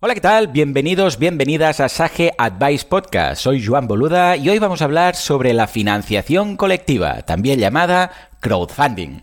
Hola, ¿qué tal? Bienvenidos, bienvenidas a Sage Advice Podcast. Soy Joan Boluda y hoy vamos a hablar sobre la financiación colectiva, también llamada crowdfunding.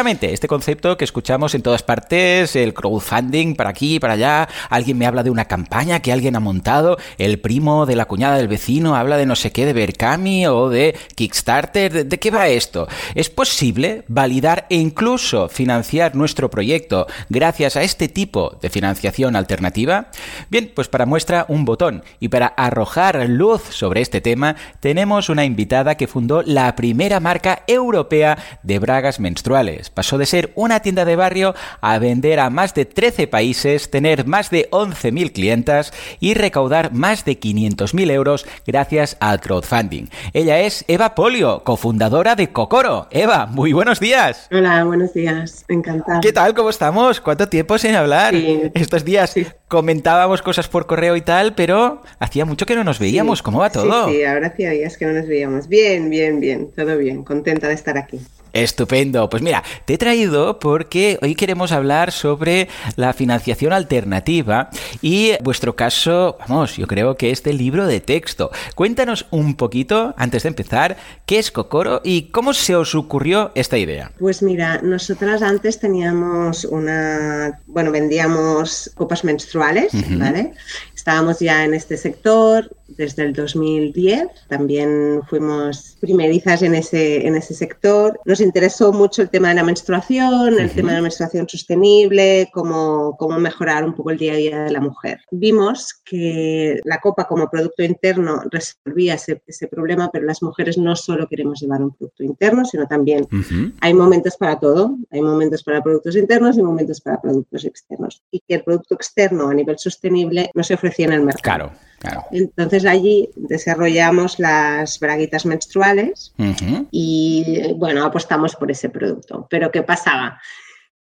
Este concepto que escuchamos en todas partes, el crowdfunding para aquí, para allá, alguien me habla de una campaña que alguien ha montado, el primo de la cuñada del vecino habla de no sé qué, de Berkami o de Kickstarter, ¿de, qué va esto? ¿Es posible validar e incluso financiar nuestro proyecto gracias a este tipo de financiación alternativa? Bien, pues para muestra un botón y para arrojar luz sobre este tema tenemos una invitada que fundó la primera marca europea de bragas menstruales Pasó de ser una tienda de barrio a vender a más de 13 países, tener más de 11.000 clientas y recaudar más de 500.000 euros gracias al crowdfunding. Ella es Eva Polio, cofundadora de Cocoro. Eva, muy buenos días. Hola, buenos días. Encantada. ¿Qué tal? ¿Cómo estamos? ¿Cuánto tiempo sin hablar? Estos días comentábamos cosas por correo y tal, pero hacía mucho que no nos veíamos. ¿Cómo va todo? Sí, sí, ahora hacía días que no nos veíamos. Bien, bien, bien. Todo bien. Contenta de estar aquí. Estupendo. Pues mira, te he traído porque hoy queremos hablar sobre la financiación alternativa y vuestro caso, vamos, yo creo que es del libro de texto. Cuéntanos un poquito, antes de empezar, qué es Cocoro y cómo se os ocurrió esta idea. Pues mira, nosotras antes teníamos una, bueno, vendíamos copas menstruales, ¿vale? Estábamos ya en este sector desde el 2010, también fuimos primerizas en ese, en ese sector. Nos interesó mucho el tema de la menstruación, el tema de la menstruación sostenible, cómo, cómo mejorar un poco el día a día de la mujer. Vimos que la copa como producto interno resolvía ese, ese problema, pero las mujeres no solo queremos llevar un producto interno, sino también hay momentos para todo. Hay momentos para productos internos y momentos para productos externos. Y que el producto externo a nivel sostenible no se ofrece en el mercado. Claro, Entonces allí desarrollamos las braguitas menstruales y bueno, apostamos por ese producto. Pero ¿qué pasaba?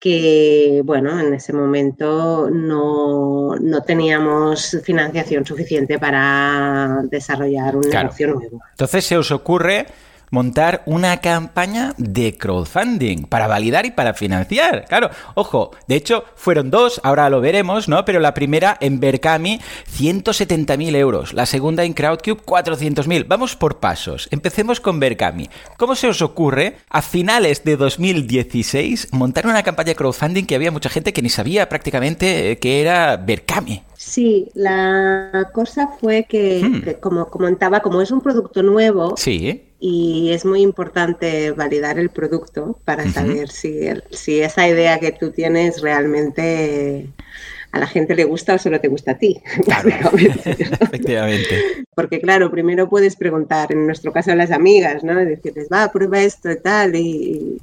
que, bueno, en ese momento no, no teníamos financiación suficiente para desarrollar un negocio nuevo. Entonces se os ocurre montar una campaña de crowdfunding para validar y para financiar. Claro, ojo, de hecho fueron dos, ahora lo veremos, ¿no? Pero la primera en Berkami, 170.000 euros. La segunda en Crowdcube, 400.000. Vamos por pasos. Empecemos con Berkami. ¿Cómo se os ocurre a finales de 2016 montar una campaña de crowdfunding que había mucha gente que ni sabía prácticamente eh, que era Berkami? Sí, la cosa fue que, hmm. que, como comentaba, como es un producto nuevo, sí y es muy importante validar el producto para saber si, si esa idea que tú tienes realmente a la gente le gusta o solo te gusta a ti. Claro, efectivamente. Porque claro, primero puedes preguntar, en nuestro caso a las amigas, ¿no? Decirles, va, prueba esto y tal, y,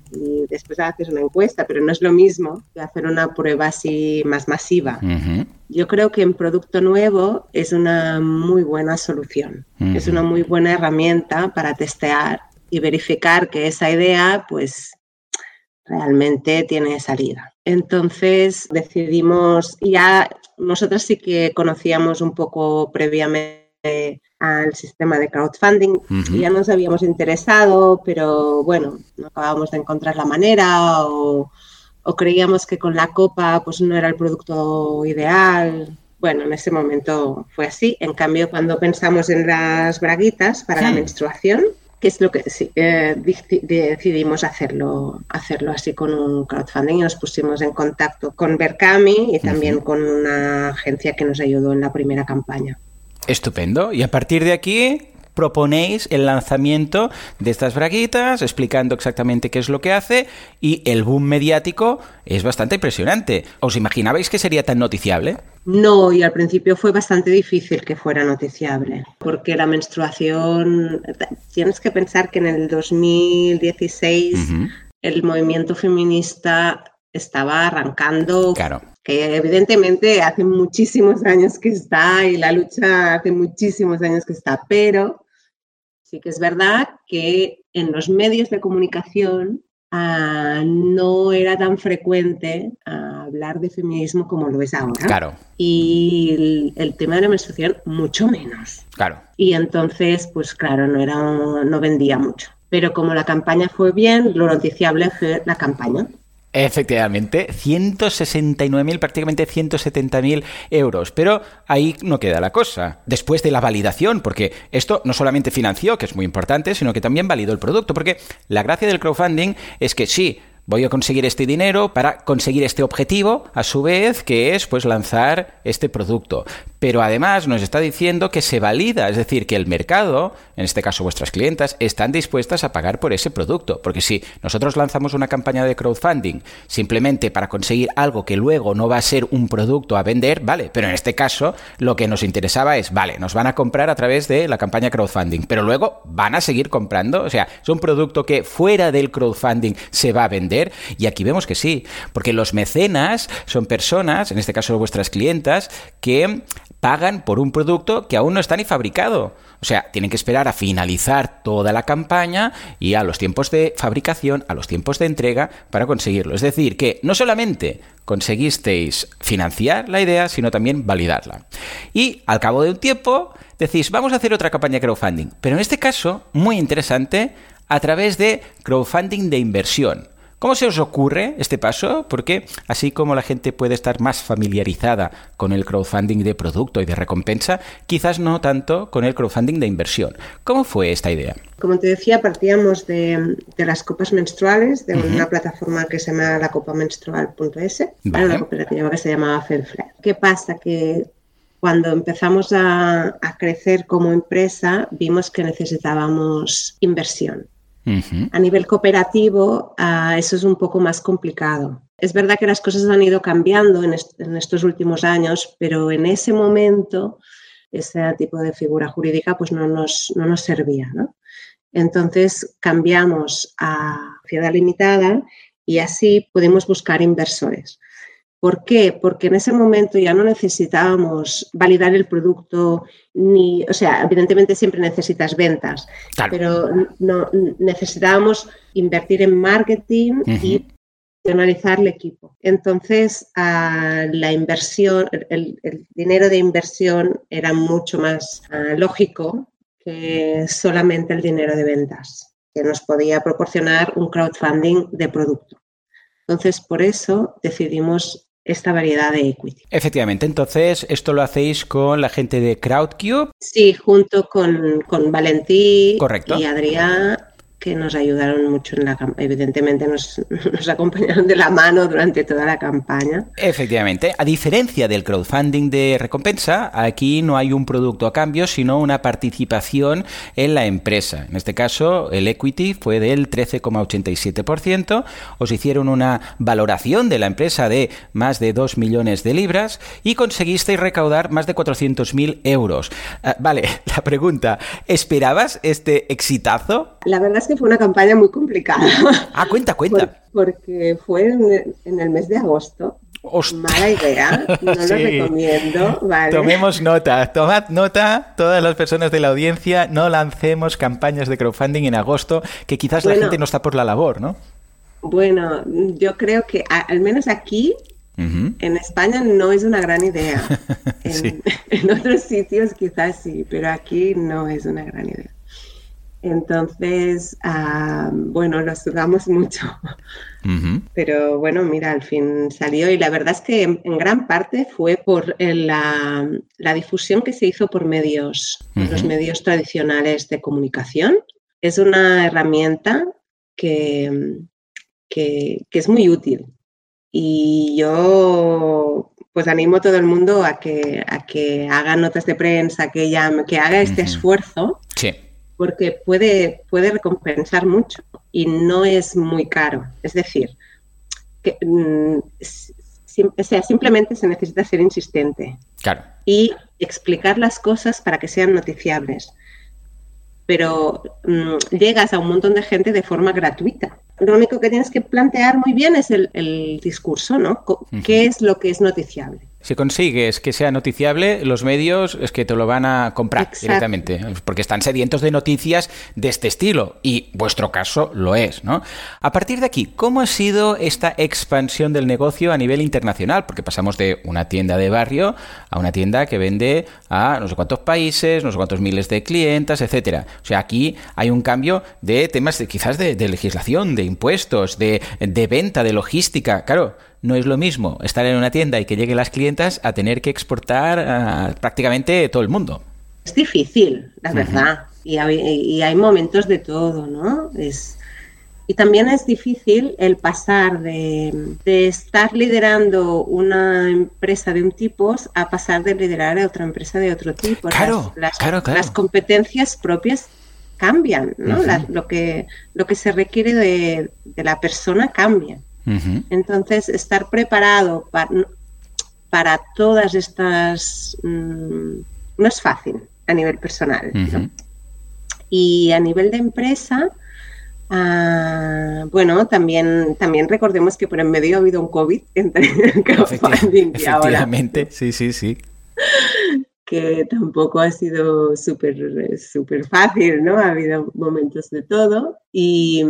después haces una encuesta, pero no es lo mismo que hacer una prueba así más masiva. Yo creo que en producto nuevo es una muy buena solución, es una muy buena herramienta para testear y verificar que esa idea, pues, realmente tiene salida. Entonces decidimos, ya nosotros sí que conocíamos un poco previamente al sistema de crowdfunding, ya nos habíamos interesado, pero bueno, no acabamos de encontrar la manera o, creíamos que con la copa pues no era el producto ideal. Bueno, en ese momento fue así. En cambio, cuando pensamos en las braguitas para la menstruación, que es lo que sí, eh, decidimos hacerlo, hacerlo así con un crowdfunding y nos pusimos en contacto con Berkami y también con una agencia que nos ayudó en la primera campaña. Estupendo. Y a partir de aquí, proponéis el lanzamiento de estas braguitas, explicando exactamente qué es lo que hace, y el boom mediático es bastante impresionante. ¿Os imaginabais que sería tan noticiable? No, y al principio fue bastante difícil que fuera noticiable, porque la menstruación, tienes que pensar que en el 2016 el movimiento feminista estaba arrancando claro. que evidentemente hace muchísimos años que está y la lucha hace muchísimos años que está, pero sí que es verdad que en los medios de comunicación ah, no era tan frecuente ah, hablar de feminismo como lo es ahora. Claro. Y el, tema de la menstruación mucho menos. Claro. Y entonces, pues claro, no, era, no vendía mucho. Pero como la campaña fue bien, lo noticiable fue la campaña. Efectivamente, 169.000, prácticamente 170.000 euros. Pero ahí no queda la cosa. Después de la validación, porque esto no solamente financió, que es muy importante, sino que también validó el producto. Porque la gracia del crowdfunding es que sí, voy a conseguir este dinero para conseguir este objetivo, a su vez, que es pues lanzar este producto. Pero además nos está diciendo que se valida, es decir, que el mercado, en este caso vuestras clientas, están dispuestas a pagar por ese producto. Porque si nosotros lanzamos una campaña de crowdfunding simplemente para conseguir algo que luego no va a ser un producto a vender, vale, pero en este caso lo que nos interesaba es, vale, nos van a comprar a través de la campaña crowdfunding, pero luego van a seguir comprando, o sea, es un producto que fuera del crowdfunding se va a vender y aquí vemos que sí, porque los mecenas son personas, en este caso vuestras clientas, que pagan por un producto que aún no está ni fabricado. O sea, tienen que esperar a finalizar toda la campaña y a los tiempos de fabricación, a los tiempos de entrega para conseguirlo. Es decir, que no solamente conseguisteis financiar la idea, sino también validarla. Y al cabo de un tiempo decís, vamos a hacer otra campaña de crowdfunding. Pero en este caso, muy interesante, a través de crowdfunding de inversión. ¿Cómo se os ocurre este paso? Porque así como la gente puede estar más familiarizada con el crowdfunding de producto y de recompensa, quizás no tanto con el crowdfunding de inversión. ¿Cómo fue esta idea? Como te decía, partíamos de, las copas menstruales, de una plataforma que se llama lacopamenstrual.es, vale. una cooperativa que se llamaba Felflare. ¿Qué pasa? Que cuando empezamos a, crecer como empresa, vimos que necesitábamos inversión. A nivel cooperativo, ah, eso es un poco más complicado. Es verdad que las cosas han ido cambiando en, estos últimos años, pero en ese momento ese tipo de figura jurídica pues no nos, no nos servía. Entonces cambiamos a Ciudad Limitada y así pudimos buscar inversores. ¿Por qué? Porque en ese momento ya no necesitábamos validar el producto, ni, o sea, evidentemente siempre necesitas ventas, pero no, necesitábamos invertir en marketing y analizar el equipo. Entonces, la inversión, el, dinero de inversión era mucho más ah, lógico que solamente el dinero de ventas, que nos podía proporcionar un crowdfunding de producto. Entonces, por eso decidimos esta variedad de equity. Efectivamente, entonces esto lo hacéis con la gente de Crowdcube. Sí, junto con, con Valentí Correcto. y Adrián que nos ayudaron mucho en la evidentemente nos, nos, acompañaron de la mano durante toda la campaña. Efectivamente, a diferencia del crowdfunding de recompensa, aquí no hay un producto a cambio, sino una participación en la empresa. En este caso, el equity fue del 13,87%, os hicieron una valoración de la empresa de más de 2 millones de libras y conseguisteis recaudar más de 400.000 euros. Ah, vale, la pregunta, ¿esperabas este exitazo? La verdad es que fue una campaña muy complicada. Ah, cuenta, cuenta. porque fue en, el mes de agosto. Mala idea, no lo recomiendo. Tomemos nota, tomad nota, todas las personas de la audiencia, no lancemos campañas de crowdfunding en agosto, que quizás la gente no está por la labor, ¿no? Bueno, yo creo que al menos aquí, en España, no es una gran idea. en otros sitios quizás sí, pero aquí no es una gran idea. Entonces, ah, bueno, lo sudamos mucho. Pero bueno, mira, al fin salió y la verdad es que en, gran parte fue por la, difusión que se hizo por medios, los medios tradicionales de comunicación. es una herramienta que, que, es muy útil. Y yo pues animo a todo el mundo a que, a que haga notas de prensa, que, que haga este esfuerzo. Porque puede, puede recompensar mucho y no es muy caro. Es decir, que, mm, sea, simplemente se necesita ser insistente. Y explicar las cosas para que sean noticiables. Pero mm, llegas a un montón de gente de forma gratuita. Lo único que tienes que plantear muy bien es el, discurso, ¿no? ¿Qué es lo que es noticiable? Si consigues que sea noticiable, los medios es que te lo van a comprar directamente, porque están sedientos de noticias de este estilo, y vuestro caso lo es, ¿no? A partir de aquí, ¿cómo ha sido esta expansión del negocio a nivel internacional? Porque pasamos de una tienda de barrio a una tienda que vende a no sé cuántos países, no sé cuántos miles de clientes, etcétera. O sea, aquí hay un cambio de temas de, quizás de, legislación, de impuestos, de, de venta, de logística. Claro, no es lo mismo estar en una tienda y que lleguen las clientas a tener que exportar a prácticamente todo el mundo. Es difícil, la verdad, y, hay, momentos de todo, ¿no? Es, y también es difícil el pasar de, estar liderando una empresa de un tipo a pasar de liderar a otra empresa de otro tipo. Claro, las, claro, las competencias propias cambian, ¿no? lo, que, lo que se requiere de, de la persona cambia. Entonces, estar preparado para, todas estas... Mm, no es fácil a nivel personal. Y a nivel de empresa, ah, bueno, también, también recordemos que por en medio ha habido un COVID entre el crowdfunding y Efectivamente, sí, sí, sí. Que tampoco ha sido súper súper fácil, ¿no? Ha habido momentos de todo. Y,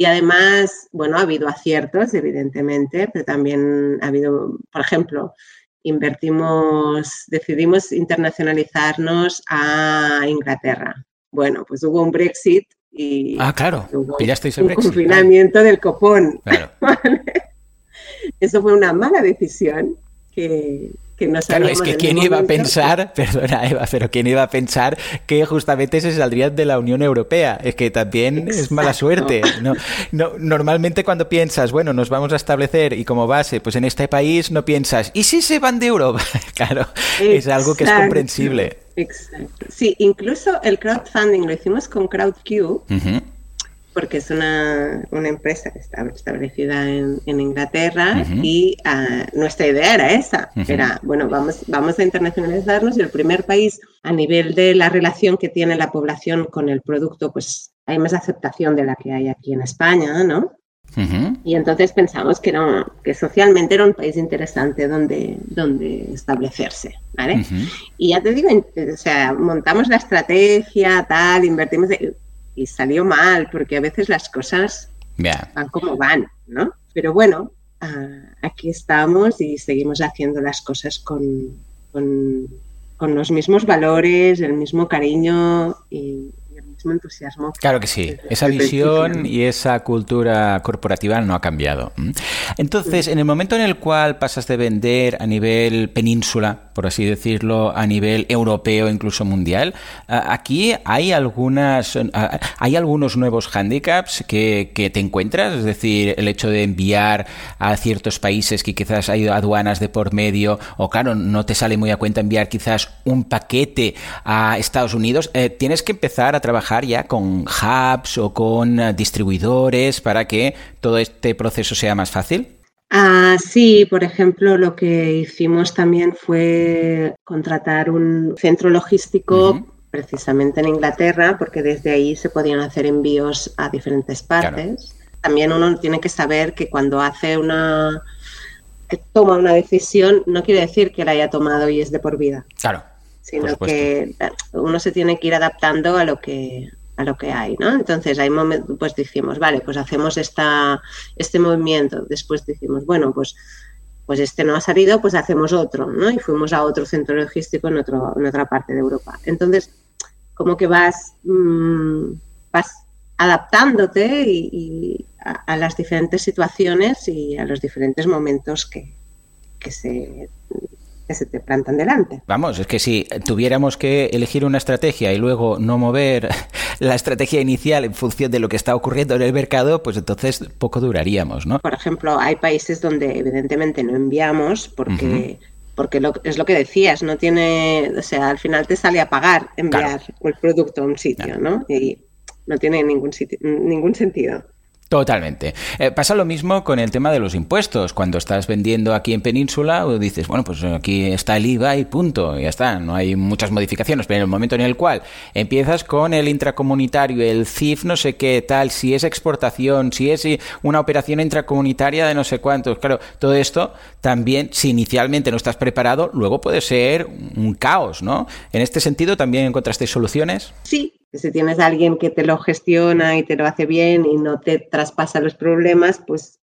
y además, bueno, ha habido aciertos, evidentemente, pero también ha habido, por ejemplo, invertimos, decidimos internacionalizarnos a Inglaterra. Bueno, pues hubo un Brexit y ah, claro, hubo un confinamiento del copón. Eso fue una mala decisión que, Claro, es que quién iba a pensar, perdona Eva, pero quién iba a pensar que justamente se saldrían de la Unión Europea. Es que también es mala suerte. No, no, normalmente cuando piensas, bueno, nos vamos a establecer y como base, pues en este país no piensas, ¿y si se van de Europa? claro, es algo que es comprensible. Exacto. Sí, incluso el crowdfunding lo hicimos con CrowdQ porque es una, empresa que está establecida en, Inglaterra y ah, nuestra idea era esa, era, bueno, vamos, vamos a internacionalizarnos y el primer país a nivel de la relación que tiene la población con el producto, pues hay más aceptación de la que hay aquí en España, ¿no? Y entonces pensamos que, era, que socialmente era un país interesante donde, donde establecerse, ¿vale? Y ya te digo, o sea, montamos la estrategia, tal, invertimos y salió mal, porque a veces las cosas van como van, ¿no? Pero bueno, ah, aquí estamos y seguimos haciendo las cosas con, con, con los mismos valores, el mismo cariño y, entusiasmo. Claro que sí, esa visión y esa cultura corporativa no ha cambiado. Entonces, en el momento en el cual pasas de vender a nivel península, por así decirlo, a nivel europeo, incluso mundial, aquí hay algunas, hay algunos nuevos handicaps que, que te encuentras, es decir, el hecho de enviar a ciertos países que quizás hay aduanas de por medio, o claro, no te sale muy a cuenta enviar quizás un paquete a Estados Unidos, eh, tienes que empezar a trabajar ya con hubs o con distribuidores para que todo este proceso sea más fácil? Ah, sí, por ejemplo, lo que hicimos también fue contratar un centro logístico precisamente en Inglaterra, porque desde ahí se podían hacer envíos a diferentes partes. También uno tiene que saber que cuando hace una que toma una decisión, no quiere decir que la haya tomado y es de por vida. Claro sino que uno se tiene que ir adaptando a lo que a lo que hay, ¿no? Entonces hay momentos, pues decimos, vale, pues hacemos esta, este movimiento, después decimos, bueno, pues, pues este no ha salido, pues hacemos otro, ¿no? Y fuimos a otro centro logístico en, otro, en otra parte de Europa. Entonces, como que vas, mm, vas adaptándote y, a, las diferentes situaciones y a los diferentes momentos que, que se se te plantan delante. Vamos, es que si tuviéramos que elegir una estrategia y luego no mover la estrategia inicial en función de lo que está ocurriendo en el mercado, pues entonces poco duraríamos, ¿no? Por ejemplo, hay países donde evidentemente no enviamos porque... porque es lo que decías, no tiene, o sea, al final te sale a pagar enviar el producto a un sitio, ¿no? Y no tiene ningún, sitio, ningún sentido. Totalmente. Eh, pasa lo mismo con el tema de los impuestos. Cuando estás vendiendo aquí en Península, dices, bueno, pues aquí está el IVA y punto, y ya está. No hay muchas modificaciones, pero en el momento en el cual empiezas con el intracomunitario, el CIF, no sé qué tal, si es exportación, si es una operación intracomunitaria de no sé cuántos, claro, todo esto también, si inicialmente no estás preparado, luego puede ser un caos, ¿no? En este sentido, ¿también encontraste soluciones? Sí, si tienes a alguien que te lo gestiona y te lo hace bien y no te traspasa los problemas, pues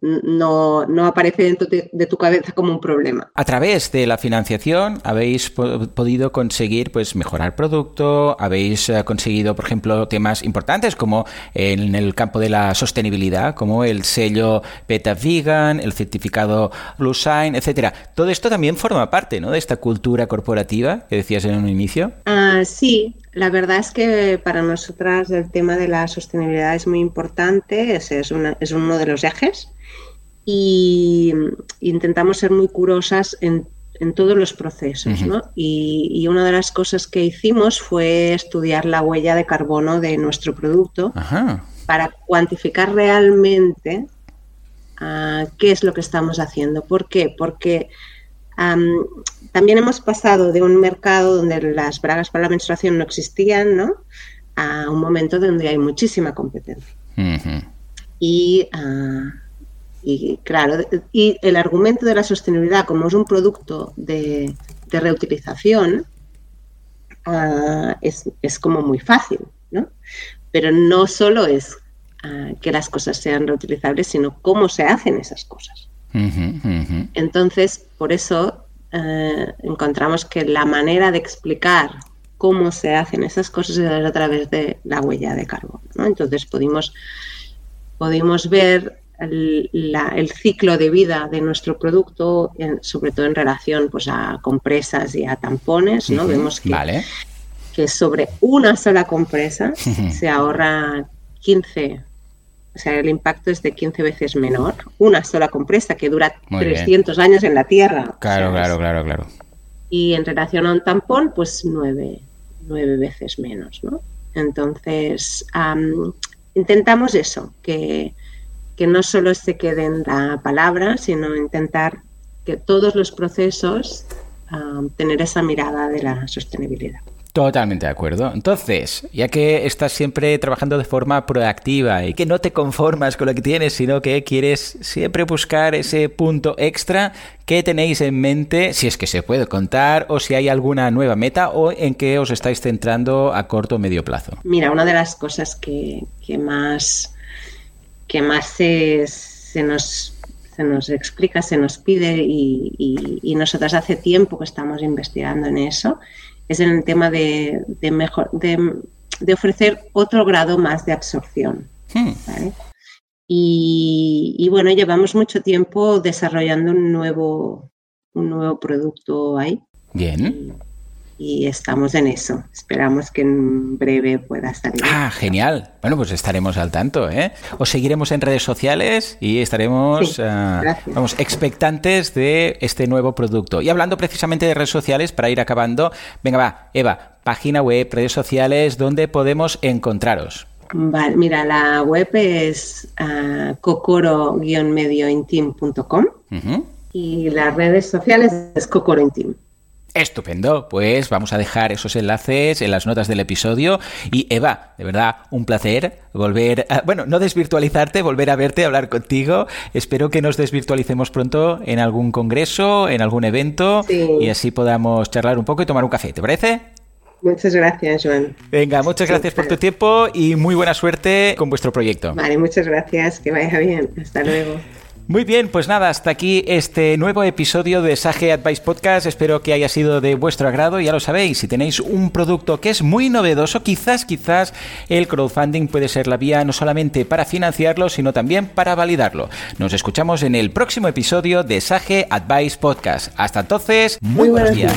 no, no aparece dentro de, tu cabeza como un problema. A través de la financiación habéis podido conseguir pues mejorar producto, habéis eh, conseguido, por ejemplo, temas importantes como en el campo de la sostenibilidad, como el sello Beta Vegan, el certificado Blue Sign, etcétera. Todo esto también forma parte ¿no? de esta cultura corporativa que decías en un inicio. Ah, sí, la verdad es que para nosotras el tema de la sostenibilidad es muy importante, es, es, es uno de los ejes y intentamos ser muy curosas en, todos los procesos. ¿no? Y, una de las cosas que hicimos fue estudiar la huella de carbono de nuestro producto para cuantificar realmente ah, qué es lo que estamos haciendo. ¿Por qué? Porque también hemos pasado de un mercado donde las bragas para la menstruación no existían, ¿no? A un momento donde hay muchísima competencia. y, ah, y, claro, y el argumento de la sostenibilidad, como es un producto de, reutilización, ah, es, como muy fácil, ¿no? Pero no solo es ah, que las cosas sean reutilizables, sino cómo se hacen esas cosas. Entonces, por eso eh, encontramos que la manera de explicar cómo se hacen esas cosas es a través de la huella de carbono. Entonces pudimos, pudimos ver el, ciclo de vida de nuestro producto, sobre todo en relación pues, a compresas y a tampones. ¿no? Vemos que, que sobre una sola compresa se ahorra 15 o sea, el impacto es de 15 veces menor. Una sola compresa que dura 300 años en la Tierra. Claro, claro, claro, claro. Y en relación a un tampón, pues nueve, veces menos, ¿no? Entonces, intentamos eso, que, que no solo se quede en la palabra, sino intentar que todos los procesos tener esa mirada de la sostenibilidad. Totalmente de acuerdo. Entonces, ya que estás siempre trabajando de forma proactiva y que no te conformas con lo que tienes, sino que quieres siempre buscar ese punto extra, ¿qué tenéis en mente, si es que se puede contar, o si hay alguna nueva meta o en qué os estáis centrando a corto o medio plazo? Mira, una de las cosas que, más, que más se, nos se nos explica, se nos pide y, y, y nosotras hace tiempo que estamos investigando en eso, es en el tema de, mejor, de, ofrecer otro grado más de absorción. Hmm. Y, bueno, llevamos mucho tiempo desarrollando un nuevo, un nuevo producto ahí. Bien y estamos en eso. Esperamos que en breve pueda salir. Ah, genial. Bueno, pues estaremos al tanto, ¿eh? Os seguiremos en redes sociales y estaremos, ah, vamos, expectantes de este nuevo producto. Y hablando precisamente de redes sociales, para ir acabando, venga, va, Eva, página web, redes sociales, ¿dónde podemos encontraros? Vale, mira, la web es uh, cocoro-mediointim.com y las redes sociales es cocorointim. Estupendo, pues vamos a dejar esos enlaces en las notas del episodio. Y Eva, de verdad, un placer volver, a, bueno, no desvirtualizarte, volver a verte, hablar contigo. Espero que nos desvirtualicemos pronto en algún congreso, en algún evento, y así podamos charlar un poco y tomar un café, ¿te parece? Muchas gracias, Joan. Venga, muchas gracias por tu tiempo y muy buena suerte con vuestro proyecto. Vale, muchas gracias, que vaya bien. Hasta luego. Muy bien, pues nada, hasta aquí este nuevo episodio de Sage Advice Podcast. Espero que haya sido de vuestro agrado. Ya lo sabéis, si tenéis un producto que es muy novedoso, quizás, quizás el crowdfunding puede ser la vía no solamente para financiarlo, sino también para validarlo. Nos escuchamos en el próximo episodio de Sage Advice Podcast. Hasta entonces, muy, buenos días.